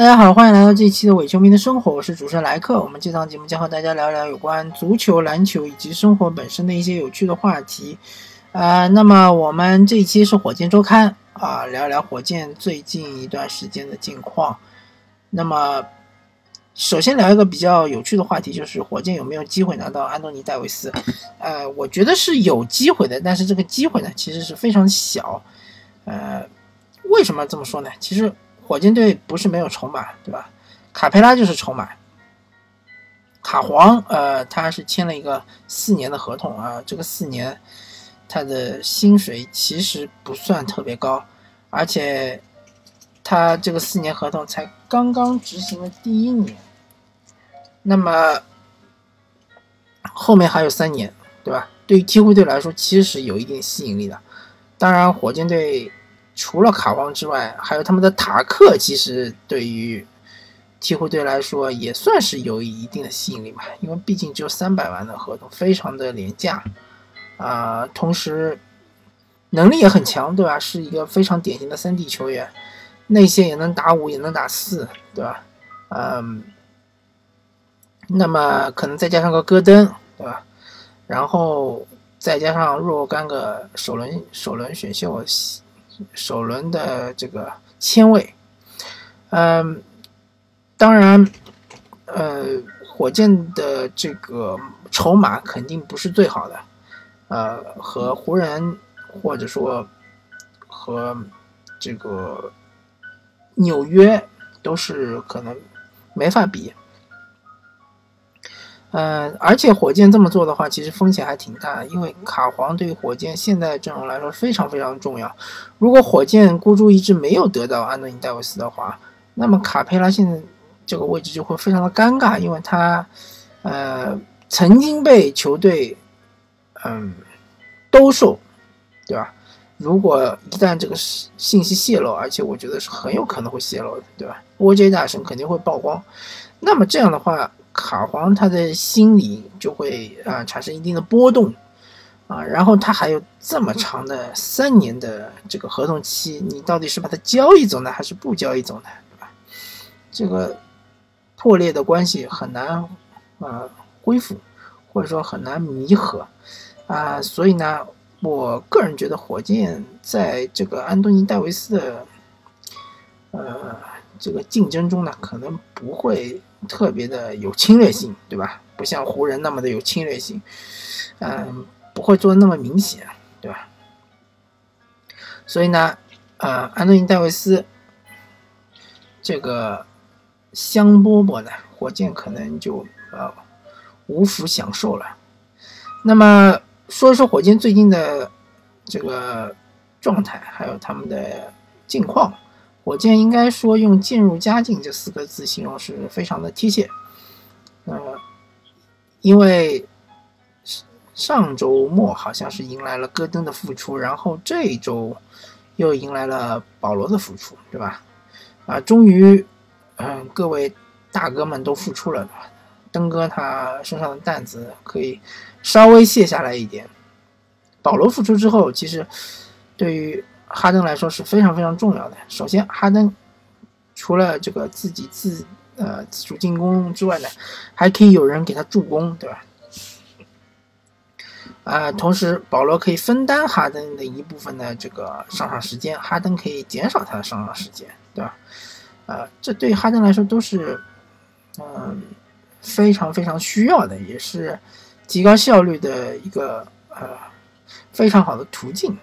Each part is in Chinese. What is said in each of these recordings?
大家好，欢迎来到这一期的伪球迷的生活，我是主持人莱克。我们这档节目将和大家聊聊有关足球、篮球以及生活本身的一些有趣的话题。啊，那么我们这一期是火箭周刊啊，聊聊火箭最近一段时间的近况。那么，首先聊一个比较有趣的话题，就是火箭有没有机会拿到安东尼戴维斯？呃，我觉得是有机会的，但是这个机会呢，其实是非常小。呃，为什么这么说呢？其实。火箭队不是没有筹码，对吧？卡佩拉就是筹码。卡皇，呃，他是签了一个四年的合同啊，这个四年他的薪水其实不算特别高，而且他这个四年合同才刚刚执行了第一年，那么后面还有三年，对吧？对于鹈鹕队来说，其实是有一定吸引力的。当然，火箭队。除了卡皇之外，还有他们的塔克，其实对于鹈鹕队来说也算是有一定的吸引力吧，因为毕竟只有三百万的合同，非常的廉价啊。同时能力也很强，对吧？是一个非常典型的三 D 球员，内线也能打五，也能打四，对吧？嗯，那么可能再加上个戈登，对吧？然后再加上若干个首轮首轮选秀。首轮的这个签位，嗯，当然，呃，火箭的这个筹码肯定不是最好的，呃，和湖人或者说和这个纽约都是可能没法比。嗯，而且火箭这么做的话，其实风险还挺大，因为卡皇对火箭现在阵容来说非常非常重要。如果火箭孤注一掷没有得到安东尼戴维斯的话，那么卡佩拉现在这个位置就会非常的尴尬，因为他呃曾经被球队嗯兜售，对吧？如果一旦这个信息泄露，而且我觉得是很有可能会泄露的，对吧？OJ 大神肯定会曝光，那么这样的话。卡皇他的心理就会啊产生一定的波动啊，然后他还有这么长的三年的这个合同期，你到底是把它交易走呢，还是不交易走呢？这个破裂的关系很难啊恢复，或者说很难弥合啊，所以呢，我个人觉得火箭在这个安东尼戴维斯的呃这个竞争中呢，可能不会。特别的有侵略性，对吧？不像湖人那么的有侵略性，嗯，不会做那么明显，对吧？所以呢，呃，安东尼戴维斯这个香饽饽呢，火箭可能就呃无福享受了。那么说一说火箭最近的这个状态，还有他们的近况。火箭应该说用“渐入佳境”这四个字形容是非常的贴切。呃，因为上周末好像是迎来了戈登的复出，然后这一周又迎来了保罗的复出，对吧？啊，终于，嗯，各位大哥们都复出了，登哥他身上的担子可以稍微卸下来一点。保罗复出之后，其实对于哈登来说是非常非常重要的。首先，哈登除了这个自己自呃自主进攻之外呢，还可以有人给他助攻，对吧？啊，同时保罗可以分担哈登的一部分的这个上场时间，哈登可以减少他的上场时间，对吧？啊，这对哈登来说都是嗯非常非常需要的，也是提高效率的一个呃非常好的途径。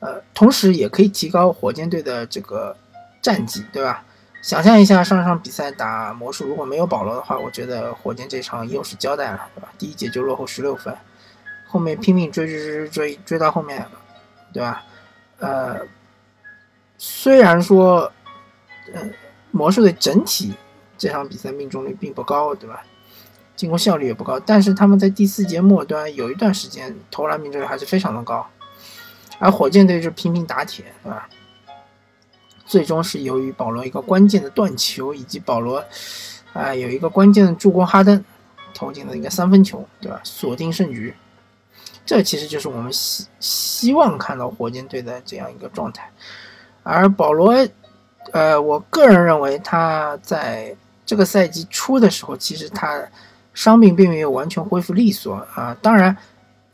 呃，同时也可以提高火箭队的这个战绩，对吧？想象一下上场比赛打魔术，如果没有保罗的话，我觉得火箭这场又是交代了，对吧？第一节就落后十六分，后面拼命追追追追追到后面，对吧？呃，虽然说，呃，魔术队整体这场比赛命中率并不高，对吧？进攻效率也不高，但是他们在第四节末端有一段时间投篮命中率还是非常的高。而火箭队就拼命打铁，对吧？最终是由于保罗一个关键的断球，以及保罗啊有一个关键的助攻，哈登投进了一个三分球，对吧？锁定胜局。这其实就是我们希希望看到火箭队的这样一个状态。而保罗呃，我个人认为他在这个赛季初的时候，其实他伤病并没有完全恢复利索啊。当然，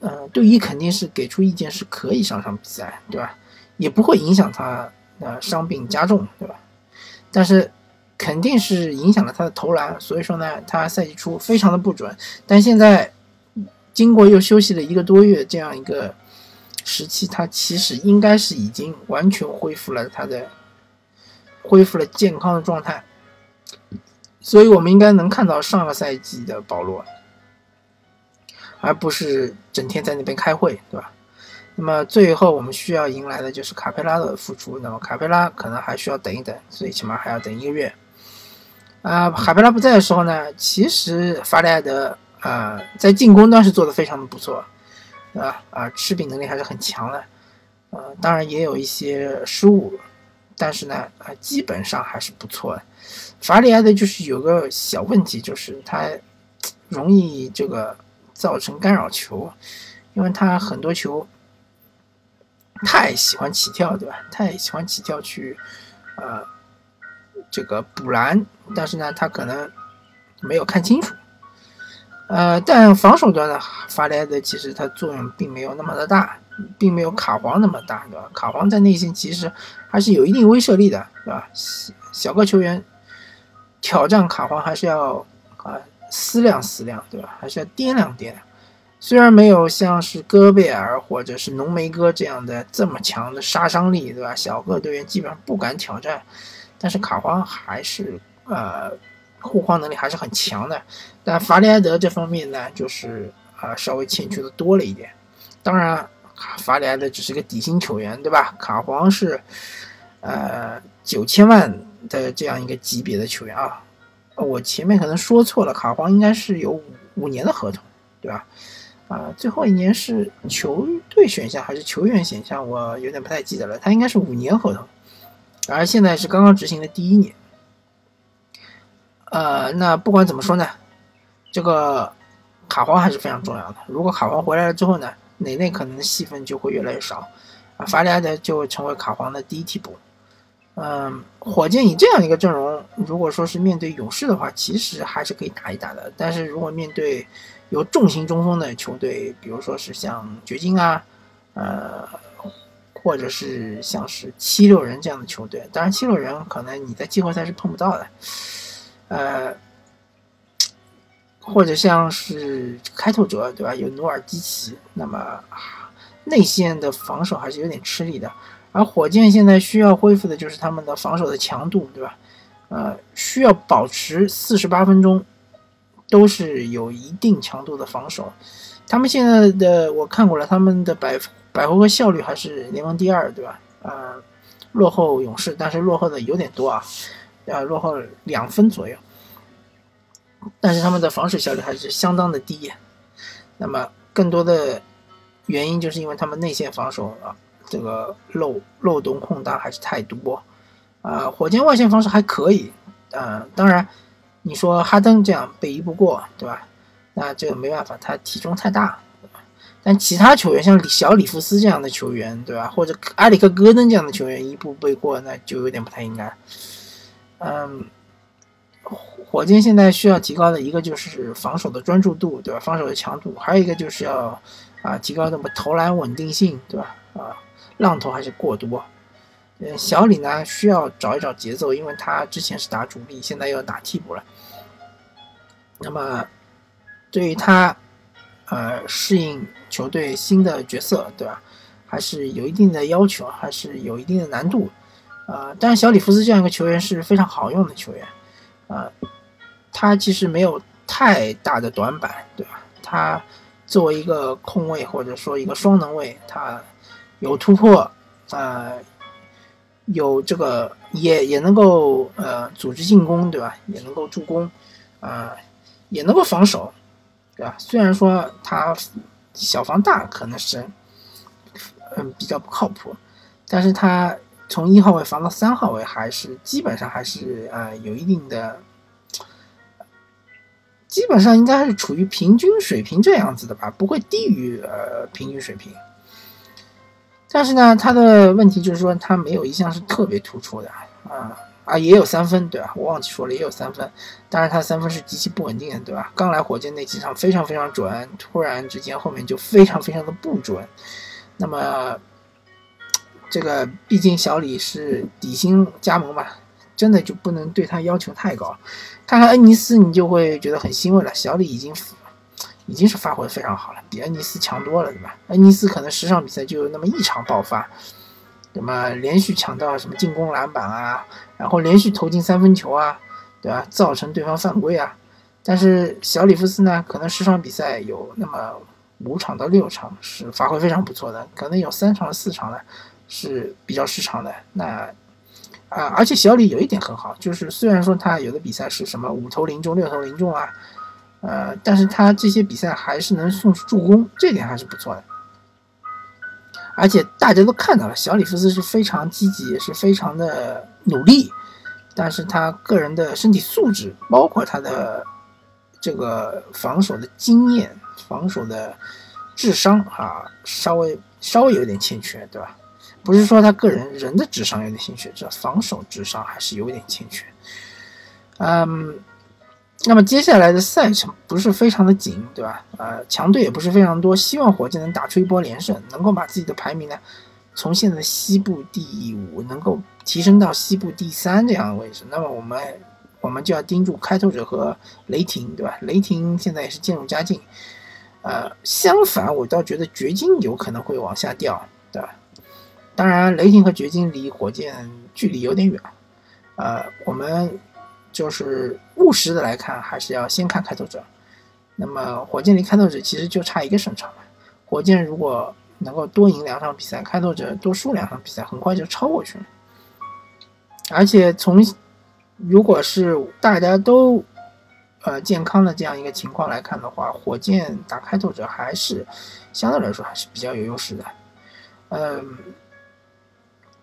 嗯，队医肯定是给出意见是可以上场比赛，对吧？也不会影响他呃伤病加重，对吧？但是肯定是影响了他的投篮，所以说呢，他赛季初非常的不准。但现在经过又休息了一个多月这样一个时期，他其实应该是已经完全恢复了他的恢复了健康的状态，所以我们应该能看到上个赛季的保罗，而不是整天在那边开会，对吧？那么最后我们需要迎来的就是卡佩拉的复出。那么卡佩拉可能还需要等一等，最起码还要等一个月。啊，卡佩拉不在的时候呢，其实法里埃德啊在进攻端是做的非常的不错，对吧？啊，吃饼能力还是很强的。呃，当然也有一些失误，但是呢，啊，基本上还是不错的。法里埃德就是有个小问题，就是他容易这个造成干扰球，因为他很多球。太喜欢起跳，对吧？太喜欢起跳去，呃，这个补篮，但是呢，他可能没有看清楚，呃，但防守端呢，发来的其实它作用并没有那么的大，并没有卡皇那么大，对吧？卡皇在内线其实还是有一定威慑力的，对吧？小个球员挑战卡皇还是要啊思量思量，对吧？还是要掂量掂量。虽然没有像是戈贝尔或者是浓眉哥这样的这么强的杀伤力，对吧？小个队员基本上不敢挑战，但是卡皇还是呃护框能力还是很强的。但法里埃德这方面呢，就是啊稍微欠缺的多了一点。当然，法里埃德只是个底薪球员，对吧？卡皇是呃九千万的这样一个级别的球员啊。我前面可能说错了，卡皇应该是有五五年的合同，对吧？啊，最后一年是球队选项还是球员选项？我有点不太记得了。他应该是五年合同，而现在是刚刚执行的第一年。呃，那不管怎么说呢，这个卡皇还是非常重要的。如果卡皇回来了之后呢，哪内可能戏份就会越来越少，啊，法里埃德就会成为卡皇的第一替补。嗯，火箭以这样一个阵容，如果说是面对勇士的话，其实还是可以打一打的。但是如果面对有重型中锋的球队，比如说是像掘金啊，呃，或者是像是七六人这样的球队，当然七六人可能你在季后赛是碰不到的，呃，或者像是开拓者对吧？有努尔基奇，那么内线的防守还是有点吃力的。而火箭现在需要恢复的就是他们的防守的强度，对吧？呃，需要保持四十八分钟。都是有一定强度的防守，他们现在的我看过了，他们的百百回合效率还是联盟第二，对吧？啊，落后勇士，但是落后的有点多啊，啊，落后两分左右，但是他们的防守效率还是相当的低。那么更多的原因就是因为他们内线防守啊，这个漏漏洞空档还是太多啊。火箭外线防守还可以，啊，当然。你说哈登这样背一不过，对吧？那这个没办法，他体重太大。但其他球员像李小里弗斯这样的球员，对吧？或者埃里克戈登这样的球员一步背过，那就有点不太应该。嗯，火箭现在需要提高的一个就是防守的专注度，对吧？防守的强度，还有一个就是要啊提高那么投篮稳定性，对吧？啊，浪头还是过多。呃，小李呢需要找一找节奏，因为他之前是打主力，现在又打替补了。那么，对于他，呃，适应球队新的角色，对吧？还是有一定的要求，还是有一定的难度。啊，但是小里弗斯这样一个球员是非常好用的球员，啊，他其实没有太大的短板，对吧？他作为一个控卫或者说一个双能卫，他有突破，啊。有这个也也能够呃组织进攻，对吧？也能够助攻，啊，也能够防守，对吧？虽然说他小防大可能是嗯比较不靠谱，但是他从一号位防到三号位还是基本上还是呃有一定的，基本上应该是处于平均水平这样子的吧，不会低于呃平均水平。但是呢，他的问题就是说他没有一项是特别突出的啊。啊，也有三分，对吧？我忘记说了，也有三分。当然，他三分是极其不稳定的，对吧？刚来火箭那几场非常非常准，突然之间后面就非常非常的不准。那么，这个毕竟小李是底薪加盟嘛，真的就不能对他要求太高。看看恩尼斯，你就会觉得很欣慰了。小李已经已经是发挥非常好了，比恩尼斯强多了，对吧？恩尼斯可能十场比赛就有那么一场爆发。那么连续抢到什么进攻篮板啊，然后连续投进三分球啊，对吧？造成对方犯规啊。但是小里弗斯呢，可能十场比赛有那么五场到六场是发挥非常不错的，可能有三场四场呢是比较失常的。那啊，而且小李有一点很好，就是虽然说他有的比赛是什么五投零中、六投零中啊，呃，但是他这些比赛还是能送出助攻，这点还是不错的。而且大家都看到了，小里弗斯是非常积极，也是非常的努力，但是他个人的身体素质，包括他的这个防守的经验、防守的智商啊，稍微稍微有点欠缺，对吧？不是说他个人人的智商有点欠缺，这防守智商还是有点欠缺，嗯。那么接下来的赛程不是非常的紧，对吧？呃，强队也不是非常多，希望火箭能打出一波连胜，能够把自己的排名呢，从现在西部第五能够提升到西部第三这样的位置。那么我们我们就要盯住开拓者和雷霆，对吧？雷霆现在也是渐入佳境，呃，相反，我倒觉得掘金有可能会往下掉，对吧？当然，雷霆和掘金离火箭距离有点远，呃，我们。就是务实的来看，还是要先看开拓者。那么火箭离开拓者其实就差一个胜场了。火箭如果能够多赢两场比赛，开拓者多输两场比赛，很快就超过去了。而且从如果是大家都呃健康的这样一个情况来看的话，火箭打开拓者还是相对来说还是比较有优势的。嗯，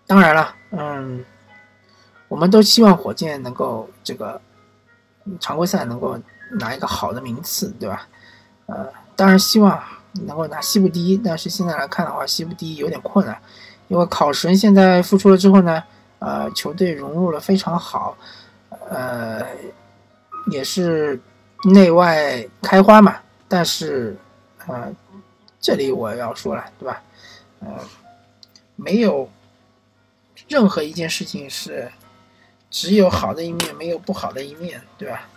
当然了，嗯。我们都希望火箭能够这个常规赛能够拿一个好的名次，对吧？呃，当然希望能够拿西部第一，但是现在来看的话，西部第一有点困难，因为考神现在复出了之后呢，呃，球队融入了非常好，呃，也是内外开花嘛。但是，呃，这里我要说了，对吧？呃，没有任何一件事情是。只有好的一面，没有不好的一面，对吧？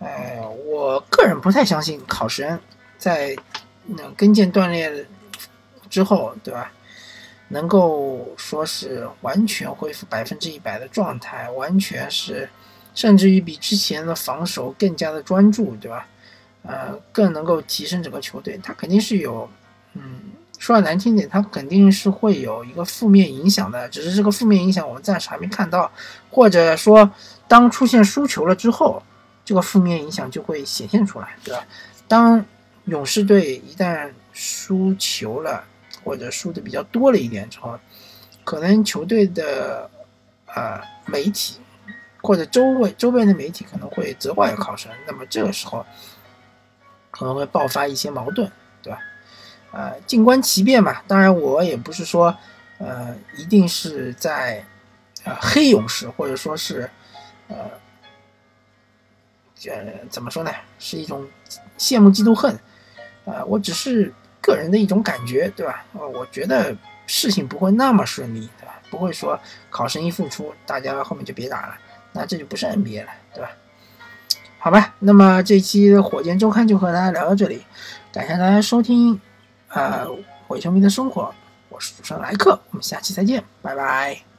哎，我个人不太相信考神在那跟腱断裂之后，对吧？能够说是完全恢复百分之一百的状态，完全是，甚至于比之前的防守更加的专注，对吧？呃，更能够提升整个球队，他肯定是有，嗯。说的难听点，它肯定是会有一个负面影响的，只是这个负面影响我们暂时还没看到，或者说当出现输球了之后，这个负面影响就会显现出来，对吧？当勇士队一旦输球了，或者输的比较多了一点之后，可能球队的呃媒体或者周围周边的媒体可能会责怪考生，那么这个时候可能会爆发一些矛盾，对吧？呃，静观其变嘛。当然，我也不是说，呃，一定是在，呃，黑勇士，或者说是，呃，呃，怎么说呢？是一种羡慕、嫉妒、恨。呃，我只是个人的一种感觉，对吧？呃，我觉得事情不会那么顺利，对吧？不会说考生一复出，大家后面就别打了，那这就不是 NBA 了，对吧？好吧，那么这期火箭周刊就和大家聊到这里，感谢大家收听。呃，伪球迷的生活，我是主持人莱克，我们下期再见，拜拜。